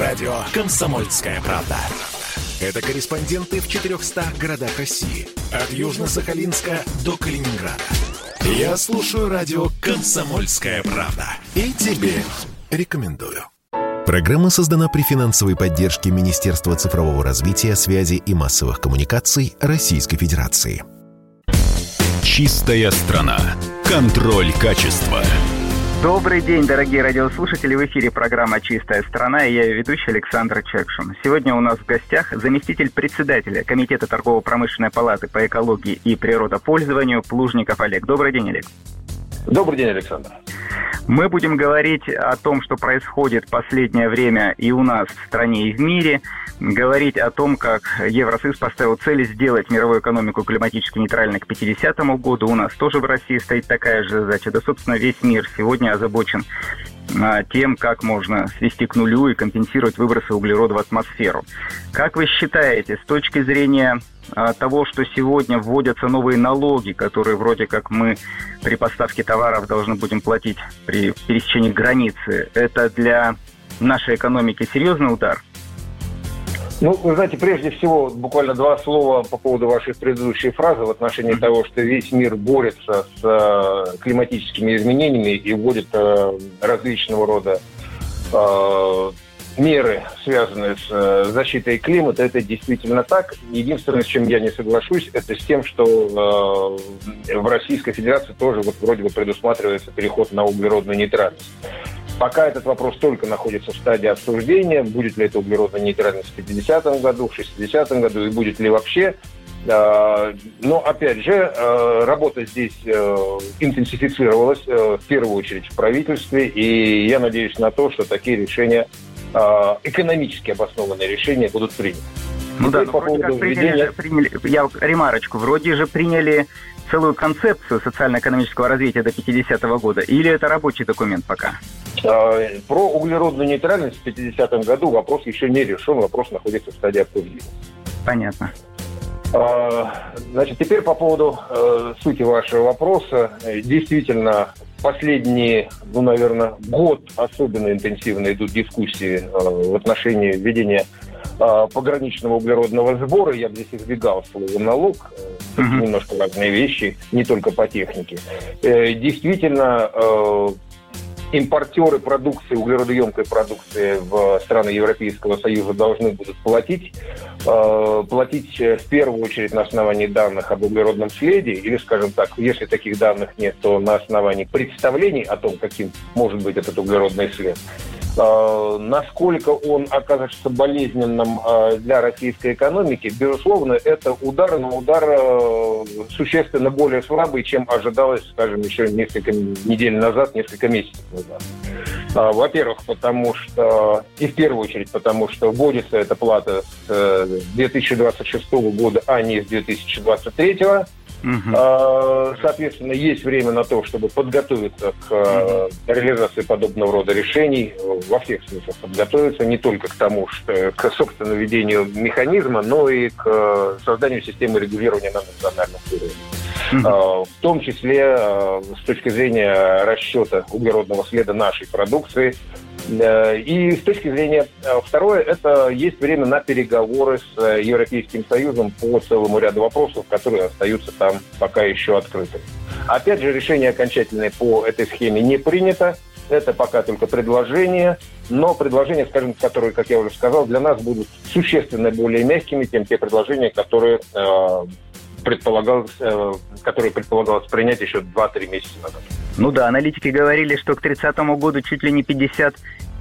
Радио «Комсомольская правда». Это корреспонденты в 400 городах России. От Южно-Сахалинска до Калининграда. Я слушаю радио «Комсомольская правда». И тебе рекомендую. Программа создана при финансовой поддержке Министерства цифрового развития, связи и массовых коммуникаций Российской Федерации. Чистая страна. Контроль качества. Добрый день, дорогие радиослушатели. В эфире программа «Чистая страна» и я ее ведущий Александр Чекшин. Сегодня у нас в гостях заместитель председателя Комитета торгово-промышленной палаты по экологии и природопользованию Плужников Олег. Добрый день, Олег. Добрый день, Александр. Мы будем говорить о том, что происходит последнее время и у нас в стране, и в мире. Говорить о том, как Евросоюз поставил цель сделать мировую экономику климатически нейтральной к 50 году. У нас тоже в России стоит такая же задача. Да, собственно, весь мир сегодня озабочен тем, как можно свести к нулю и компенсировать выбросы углерода в атмосферу. Как вы считаете, с точки зрения а, того, что сегодня вводятся новые налоги, которые вроде как мы при поставке товаров должны будем платить при пересечении границы, это для нашей экономики серьезный удар? Ну, вы знаете, прежде всего, буквально два слова по поводу вашей предыдущей фразы в отношении того, что весь мир борется с э, климатическими изменениями и вводит э, различного рода э, меры, связанные с защитой климата, это действительно так. Единственное, с чем я не соглашусь, это с тем, что в Российской Федерации тоже вот вроде бы предусматривается переход на углеродную нейтральность. Пока этот вопрос только находится в стадии обсуждения, будет ли это углеродная нейтральность в 50-м году, в 60-м году и будет ли вообще. Э, но, опять же, э, работа здесь интенсифицировалась в первую очередь в правительстве, и я надеюсь на то, что такие решения Э, экономически обоснованные решения будут приняты. Ну Теперь да, по вроде как приняли, введения... приняли, я ремарочку, вроде же приняли целую концепцию социально-экономического развития до 50-го года, или это рабочий документ пока? Э, про углеродную нейтральность в 50-м году вопрос еще не решен, вопрос находится в стадии обсуждения. Понятно. Э, значит, теперь по поводу э, сути вашего вопроса. Действительно, последние, ну, наверное, год особенно интенсивно идут дискуссии э, в отношении введения э, пограничного углеродного сбора. Я бы здесь избегал слова налог. Uh-huh. немножко разные вещи, не только по технике. Э, действительно, э, импортеры продукции, углеродоемкой продукции в страны Европейского Союза должны будут платить. Э, платить в первую очередь на основании данных об углеродном следе, или, скажем так, если таких данных нет, то на основании представлений о том, каким может быть этот углеродный след. Э, насколько он окажется болезненным э, для российской экономики, безусловно, это удар, но удар э, существенно более слабый, чем ожидалось, скажем, еще несколько недель назад, несколько месяцев назад. Во-первых, потому что, и в первую очередь, потому что вводится эта плата с 2026 года, а не с 2023 года. Угу. Соответственно, есть время на то, чтобы подготовиться к угу. реализации подобного рода решений, во всех смыслах подготовиться, не только к тому, что к собственному ведению механизма, но и к созданию системы регулирования на национальном уровне. Угу. В том числе с точки зрения расчета углеродного следа нашей продукции, и с точки зрения э, второе, это есть время на переговоры с э, Европейским Союзом по целому ряду вопросов, которые остаются там пока еще открытыми. Опять же, решение окончательное по этой схеме не принято. Это пока только предложение, но предложения, скажем, которые, как я уже сказал, для нас будут существенно более мягкими, чем те предложения, которые предполагалось, э, которые предполагалось принять еще 2-3 месяца назад. Ну да, аналитики говорили, что к 30 году чуть ли не 50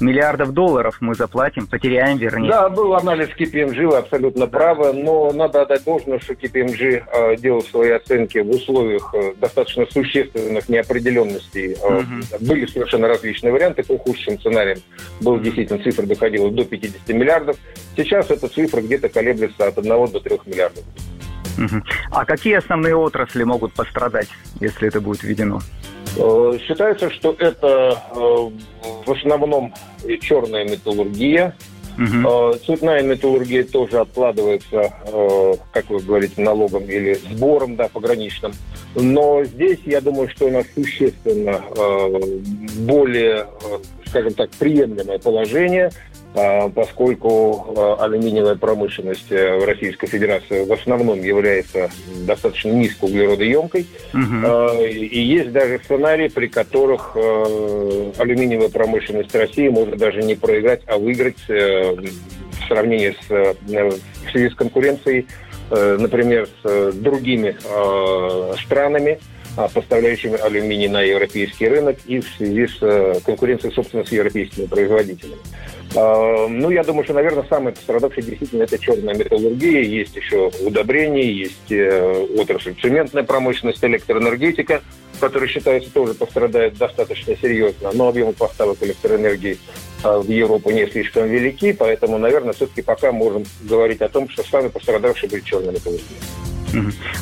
миллиардов долларов мы заплатим, потеряем, вернее. Да, был анализ KPMG, вы абсолютно правы, но надо отдать должное, что KPMG э, делал свои оценки в условиях э, достаточно существенных неопределенностей. Угу. Были совершенно различные варианты, по худшим сценариям был действительно цифра доходила до 50 миллиардов. Сейчас эта цифра где-то колеблется от 1 до 3 миллиардов. А какие основные отрасли могут пострадать, если это будет введено? Э, считается, что это э, в основном черная металлургия. Угу. Цветная металлургия тоже откладывается, как вы говорите, налогом или сбором, да, пограничным. Но здесь, я думаю, что у нас существенно более скажем так, приемлемое положение, поскольку а, алюминиевая промышленность э, в Российской Федерации в основном является достаточно низкоуглеродоемкой. Угу. И есть даже сценарии, при которых э, алюминиевая промышленность России может даже не проиграть, а выиграть э, в сравнении с, в связи с конкуренцией, например, с другими странами, поставляющими алюминий на европейский рынок и в связи с конкуренцией, собственно, с европейскими производителями. А, ну, я думаю, что, наверное, самый пострадавший действительно это черная металлургия. Есть еще удобрения, есть э, отрасль цементная промышленность, электроэнергетика, которая считается тоже пострадает достаточно серьезно. Но объемы поставок электроэнергии а, в Европу не слишком велики, поэтому, наверное, все-таки пока можем говорить о том, что самый пострадавший будет черная металлургия.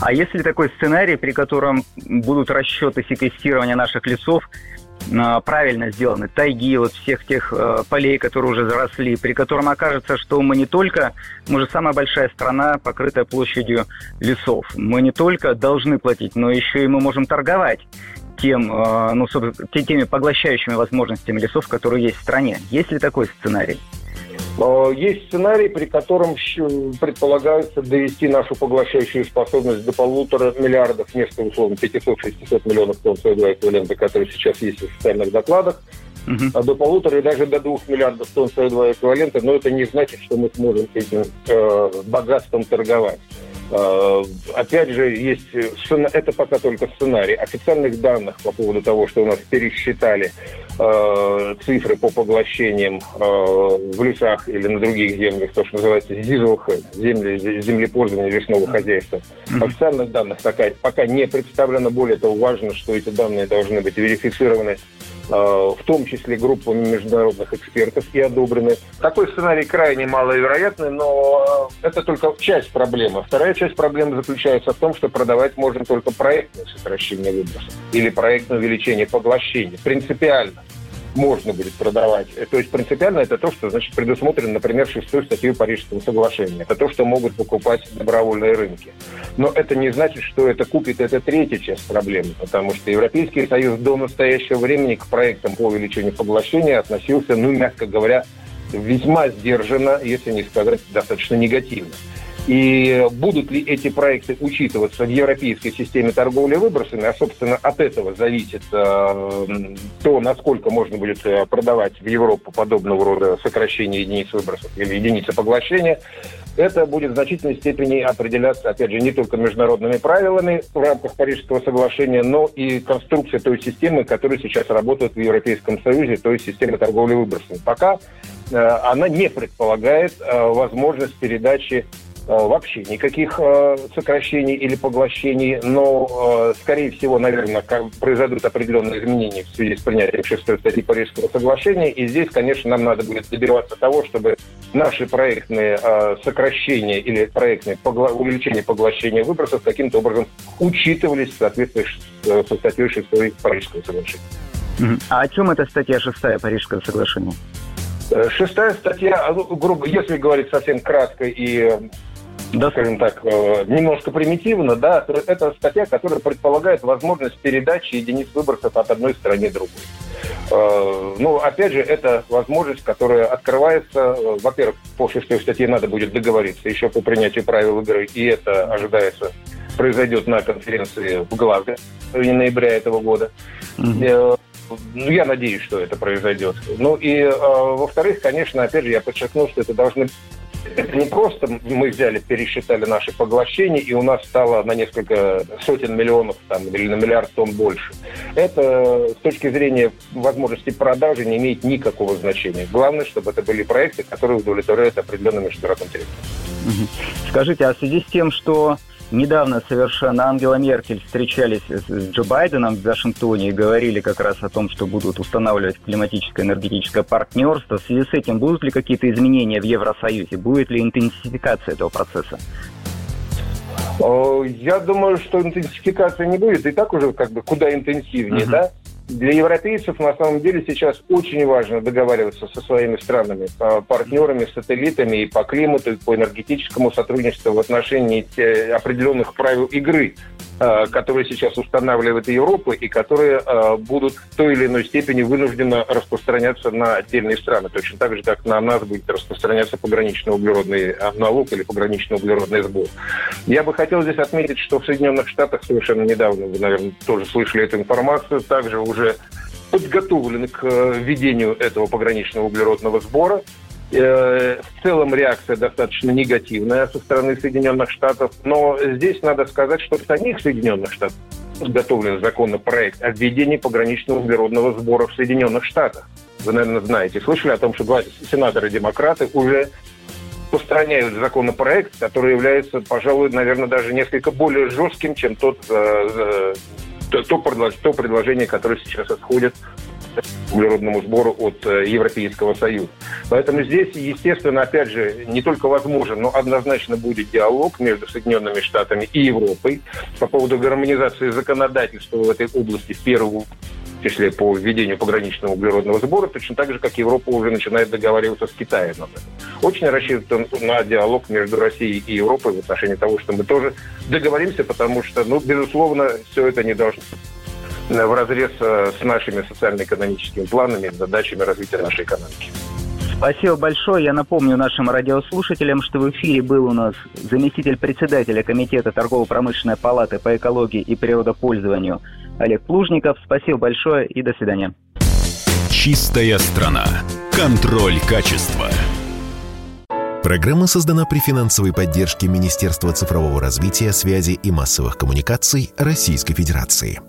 А если такой сценарий, при котором будут расчеты секвестирования наших лесов, правильно сделаны, тайги, вот всех тех э, полей, которые уже заросли, при котором окажется, что мы не только, мы же самая большая страна, покрытая площадью лесов, мы не только должны платить, но еще и мы можем торговать тем, э, ну, теми поглощающими возможностями лесов, которые есть в стране. Есть ли такой сценарий? Э, есть сценарий, при котором предполагается довести нашу поглощающую способность до полутора миллиардов, вместо условно 500-600 миллионов тонн СО2 эквивалента, которые сейчас есть в официальных докладах, uh-huh. до полутора и даже до двух миллиардов тонн СО2 эквивалента, но это не значит, что мы сможем этим э, богатством торговать. Э, опять же, есть это пока только сценарий. Официальных данных по поводу того, что у нас пересчитали э, цифры по поглощениям э, в лесах или на других землях, то, что называется ЗИЗОХ, земли, землепользования лесного хозяйства. Официальных данных пока, пока не представлено. Более того, важно, что эти данные должны быть верифицированы в том числе группами международных экспертов и одобрены. Такой сценарий крайне маловероятный, но э, это только часть проблемы. Вторая часть проблемы заключается в том, что продавать можно только проектное сокращение выбросов или проектное увеличение поглощения. Принципиально можно будет продавать. То есть принципиально это то, что значит, предусмотрено, например, шестой статьей Парижского соглашения. Это то, что могут покупать добровольные рынки. Но это не значит, что это купит это третья часть проблемы, потому что Европейский Союз до настоящего времени к проектам по увеличению поглощения относился, ну, мягко говоря, весьма сдержанно, если не сказать достаточно негативно. И будут ли эти проекты учитываться в европейской системе торговли выбросами, а, собственно, от этого зависит э, то, насколько можно будет э, продавать в Европу подобного рода сокращение единиц выбросов или единицы поглощения, это будет в значительной степени определяться, опять же, не только международными правилами в рамках Парижского соглашения, но и конструкцией той системы, которая сейчас работает в Европейском Союзе, то есть системы торговли выбросами. Пока э, она не предполагает э, возможность передачи вообще никаких э, сокращений или поглощений, но, э, скорее всего, наверное, произойдут определенные изменения в связи с принятием шестой статьи Парижского соглашения. И здесь, конечно, нам надо будет добиваться того, чтобы наши проектные сокращения или проектные увеличения поглощения выбросов каким-то образом учитывались в соответствии со статьей 6 Парижского соглашения. А о чем эта статья 6 Парижского соглашения? Шестая статья, ну, грубо, если говорить совсем кратко и да, скажем так, э, немножко примитивно, да, это статья, которая предполагает возможность передачи единиц выбросов от одной страны другой. Э, ну, опять же, это возможность, которая открывается, э, во-первых, по шестой статье надо будет договориться еще по принятию правил игры, и это ожидается произойдет на конференции в Глазго в ноября этого года. Mm-hmm. Ну, я надеюсь, что это произойдет. Ну и, э, во-вторых, конечно, опять же, я подчеркну, что это должны это не просто мы взяли, пересчитали наши поглощения, и у нас стало на несколько сотен миллионов там, или на миллиард тонн больше. Это с точки зрения возможности продажи не имеет никакого значения. Главное, чтобы это были проекты, которые удовлетворяют определенным международным требованиям. Скажите, а в связи с тем, что Недавно совершенно Ангела Меркель встречались с Джо Байденом в Вашингтоне и говорили как раз о том, что будут устанавливать климатическое энергетическое партнерство. В связи с этим будут ли какие-то изменения в Евросоюзе? Будет ли интенсификация этого процесса? Я думаю, что интенсификация не будет. И так уже как бы куда интенсивнее, uh-huh. да? Для европейцев на самом деле сейчас очень важно договариваться со своими странами, партнерами, сателлитами и по климату, и по энергетическому сотрудничеству в отношении определенных правил игры. э, которые сейчас устанавливает Европа и которые э, будут в той или иной степени вынуждены распространяться на отдельные страны, точно так же, как на нас будет распространяться пограничный углеродный налог или пограничный углеродный сбор. Я бы хотел здесь отметить, что в Соединенных Штатах совершенно недавно, вы, наверное, тоже слышали эту информацию, также уже подготовлены к введению этого пограничного углеродного сбора. Э, в целом реакция достаточно негативная со стороны Соединенных Штатов, но здесь надо сказать, что в самих Соединенных Штатах подготовлен законопроект о введении пограничного углеродного сбора в Соединенных Штатах. Вы, наверное, знаете, слышали о том, что два сенатора-демократы уже распространяют законопроект, который является, пожалуй, наверное, даже несколько более жестким, чем тот, э, то, то предложение, которое сейчас отходит углеродному сбору от э, Европейского Союза. Поэтому здесь, естественно, опять же, не только возможен, но однозначно будет диалог между Соединенными Штатами и Европой по поводу гармонизации законодательства в этой области в первую числе по введению пограничного углеродного сбора, точно так же, как Европа уже начинает договариваться с Китаем. Очень рассчитываю на диалог между Россией и Европой в отношении того, что мы тоже договоримся, потому что, ну, безусловно, все это не должно в разрез э, с нашими социально-экономическими планами, задачами развития нашей экономики. Спасибо большое. Я напомню нашим радиослушателям, что в эфире был у нас заместитель председателя Комитета торгово-промышленной палаты по экологии и природопользованию Олег Плужников. Спасибо большое и до свидания. Чистая страна. Контроль качества. Программа создана при финансовой поддержке Министерства цифрового развития, связи и массовых коммуникаций Российской Федерации.